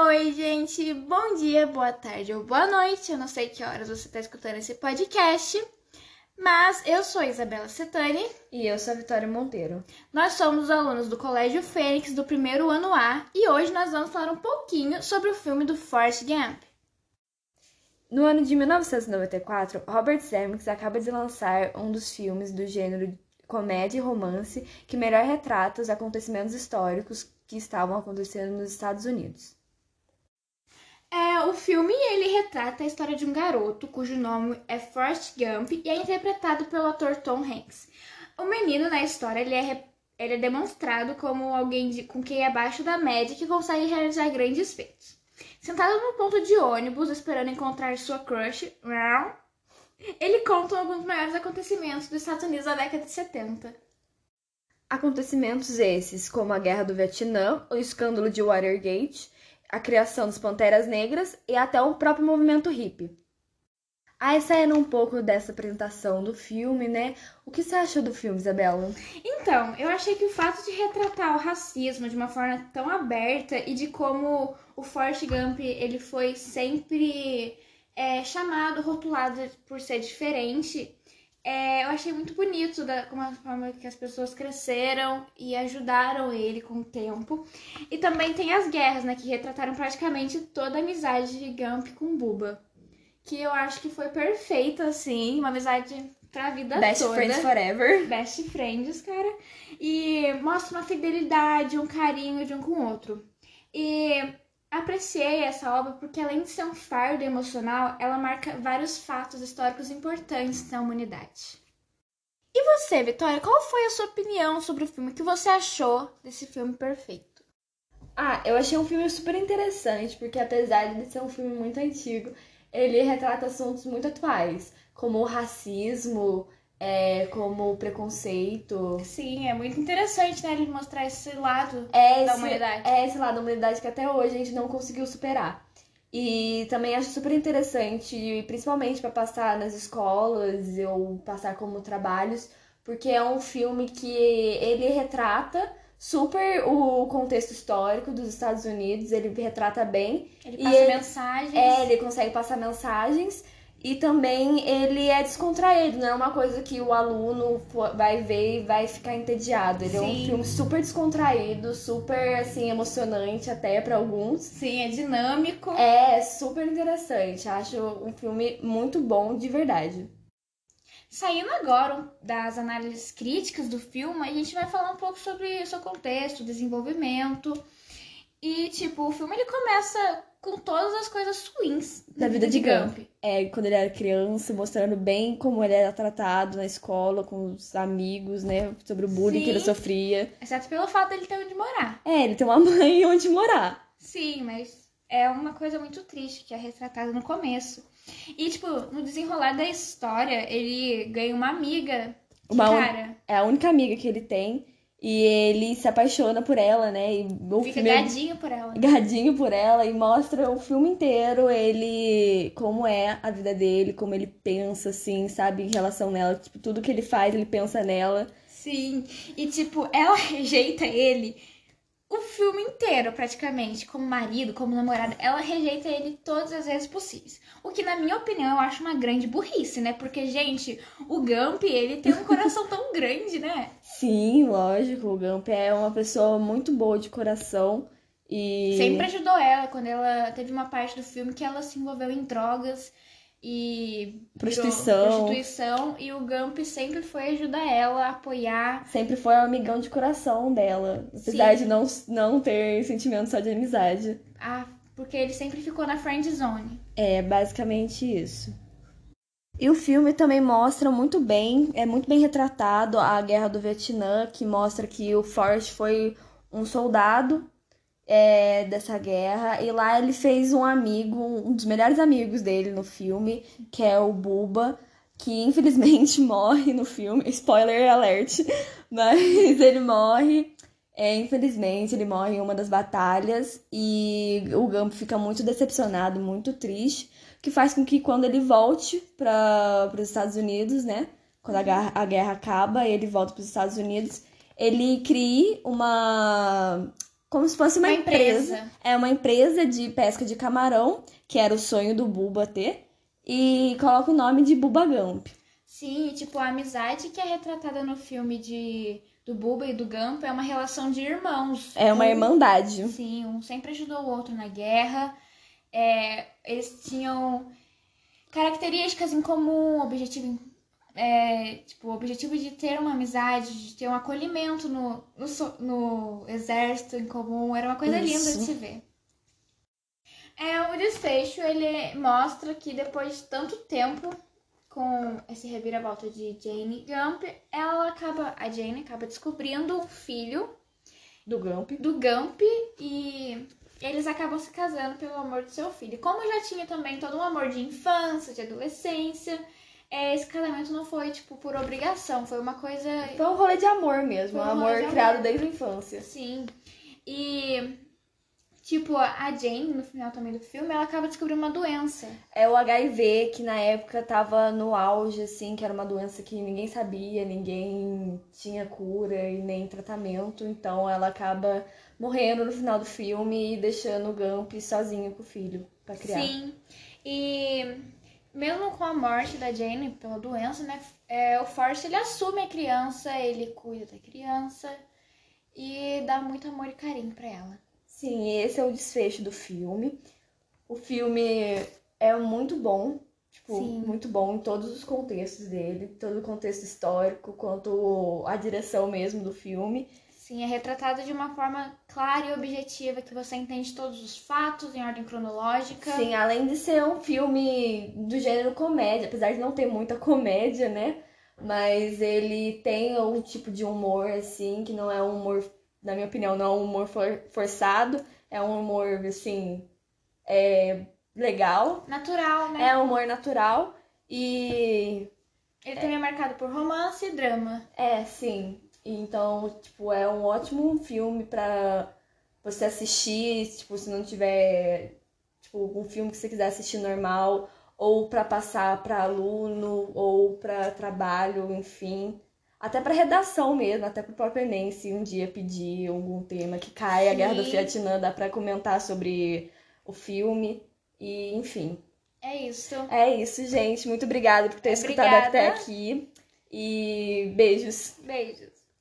Oi, gente, bom dia, boa tarde ou boa noite. Eu não sei que horas você está escutando esse podcast, mas eu sou Isabela Setani E eu sou a Vitória Monteiro. Nós somos os alunos do Colégio Fênix do primeiro ano A e hoje nós vamos falar um pouquinho sobre o filme do Forrest Gump. No ano de 1994, Robert Zemeckis acaba de lançar um dos filmes do gênero comédia e romance que melhor retrata os acontecimentos históricos que estavam acontecendo nos Estados Unidos. É, o filme ele retrata a história de um garoto cujo nome é Forrest Gump e é interpretado pelo ator Tom Hanks. O menino na história ele é, ele é demonstrado como alguém de, com quem é abaixo da média que consegue realizar grandes feitos. Sentado no ponto de ônibus esperando encontrar sua crush, ele conta alguns maiores acontecimentos dos Estados Unidos da década de 70. Acontecimentos esses, como a Guerra do Vietnã, o escândalo de Watergate, a criação dos Panteras Negras e até o próprio movimento hippie. Aí saindo um pouco dessa apresentação do filme, né? O que você achou do filme, Isabela? Então, eu achei que o fato de retratar o racismo de uma forma tão aberta e de como o Forrest Gump ele foi sempre é, chamado, rotulado por ser diferente, é, eu achei muito bonito da como a forma que as pessoas cresceram e ajudaram ele com o tempo. E também tem as guerras, né, que retrataram praticamente toda a amizade de Gump com Buba. Que eu acho que foi perfeita, assim, uma amizade pra vida Best toda. Friends Forever. Best Friends, cara. E mostra uma fidelidade, um carinho de um com o outro. E apreciei essa obra porque, além de ser um fardo emocional, ela marca vários fatos históricos importantes da humanidade. E você, Vitória, qual foi a sua opinião sobre o filme? O que você achou desse filme perfeito? Ah, eu achei um filme super interessante, porque apesar de ser um filme muito antigo, ele retrata assuntos muito atuais, como o racismo, é, como o preconceito. Sim, é muito interessante, né, ele mostrar esse lado É da esse, humanidade. é esse lado da humanidade que até hoje a gente não conseguiu superar. E também acho super interessante, principalmente para passar nas escolas ou passar como trabalhos, porque é um filme que ele retrata super o contexto histórico dos Estados Unidos, ele retrata bem. Ele E passa ele- mensagens. É, ele consegue passar mensagens e também ele é descontraído, não é uma coisa que o aluno vai ver e vai ficar entediado. Ele é um Sim. filme super descontraído, super assim emocionante até pra alguns. Sim, é dinâmico. É super interessante, acho um filme muito bom de verdade. Saindo agora das análises críticas do filme, a gente vai falar um pouco sobre o seu contexto, desenvolvimento. E, tipo, o filme ele começa com todas as coisas ruins Da vida de Gump. É, quando ele era criança, mostrando bem como ele era tratado na escola, com os amigos, né? Sobre o bullying que ele Sim. sofria. Exceto pelo fato dele ter onde morar. É, ele tem uma mãe onde morar. Sim, mas é uma coisa muito triste que é retratada no começo. E, tipo, no desenrolar da história, ele ganha uma amiga. Uma cara, É a única amiga que ele tem. E ele se apaixona por ela, né? E o fica filme é gadinho por ela. gadinho por ela e mostra o filme inteiro ele como é a vida dele, como ele pensa assim, sabe, em relação nela, tipo, tudo que ele faz, ele pensa nela. Sim, e tipo, ela rejeita ele o filme inteiro, praticamente, como marido, como namorada. Ela rejeita ele todas as vezes possíveis. O que, na minha opinião, eu acho uma grande burrice, né? Porque, gente, o Gump, ele tem um coração tão grande, né? Sim, lógico, o Gump é uma pessoa muito boa de coração e Sempre ajudou ela quando ela teve uma parte do filme que ela se envolveu em drogas e Prostituição. prostituição e o Gump sempre foi ajudar ela, apoiar. sempre foi um amigão de coração dela, apesar Sim. de não, não ter sentimento só de amizade. Ah, porque ele sempre ficou na friend zone. É basicamente isso. E o filme também mostra muito bem, é muito bem retratado a Guerra do Vietnã, que mostra que o Forrest foi um soldado é, dessa guerra, e lá ele fez um amigo, um dos melhores amigos dele no filme, que é o Buba, que infelizmente morre no filme, spoiler alert, mas ele morre. É, infelizmente, ele morre em uma das batalhas e o Gump fica muito decepcionado, muito triste, que faz com que quando ele volte para os Estados Unidos, né? Quando a guerra, a guerra acaba, ele volta para os Estados Unidos, ele crie uma como se fosse uma, Uma empresa. empresa. É uma empresa de pesca de camarão, que era o sonho do Buba ter, e coloca o nome de Buba Gump. Sim, e, tipo, a amizade que é retratada no filme de do Buba e do Gump é uma relação de irmãos. É uma Um- irmandade. Sim, um sempre ajudou o outro na guerra. É, eles tinham características em comum, objetivo, em- é, tipo, o objetivo de ter uma amizade, de ter um acolhimento no, no, no exército em comum, era uma coisa linda Isso. de se ver. É, o desfecho, ele mostra que depois de tanto tempo com esse reviravolta de Jane Gump, ela acaba, a Jane acaba descobrindo um filho Do Gump. do Gump e eles acabam se casando pelo amor do seu filho. Como já tinha também todo um amor de infância, de adolescência, é, esse casamento não foi, tipo, por obrigação, foi uma coisa. Foi um rolê de amor mesmo, um amor criado amor. desde a infância. Sim. E, tipo, a Jane, no final também do filme, ela acaba descobrindo uma doença. É o HIV, que na época tava no auge, assim, que era uma doença que ninguém sabia, ninguém tinha cura e nem tratamento. Então ela acaba morrendo no final do filme e deixando o Gump sozinho com o filho pra criar. Sim. E mesmo com a morte da Jane pela doença, né? É, o Force ele assume a criança, ele cuida da criança e dá muito amor e carinho pra ela. Sim, esse é o desfecho do filme. O filme é muito bom, tipo, Sim. muito bom em todos os contextos dele, todo o contexto histórico, quanto a direção mesmo do filme. Sim, é retratado de uma forma clara e objetiva, que você entende todos os fatos em ordem cronológica. Sim, além de ser um filme do gênero comédia, apesar de não ter muita comédia, né? Mas ele tem um tipo de humor, assim, que não é um humor, na minha opinião, não é um humor for- forçado, é um humor, assim, é legal, Natural, né? é um humor natural e Ele também é marcado por romance e drama. é, sim. Então, tipo, é um ótimo filme pra você assistir, tipo, se não tiver, tipo, um filme que você quiser assistir normal, ou pra passar pra aluno, ou pra trabalho, enfim. Até pra redação mesmo, até pro próprio Enem, se um dia pedir algum tema que caia, a Guerra do. Vietnã, dá pra comentar sobre o filme, e enfim. É isso. É isso, gente. Muito obrigada por ter escutado Obrigada. até aqui. E beijos. Beijos.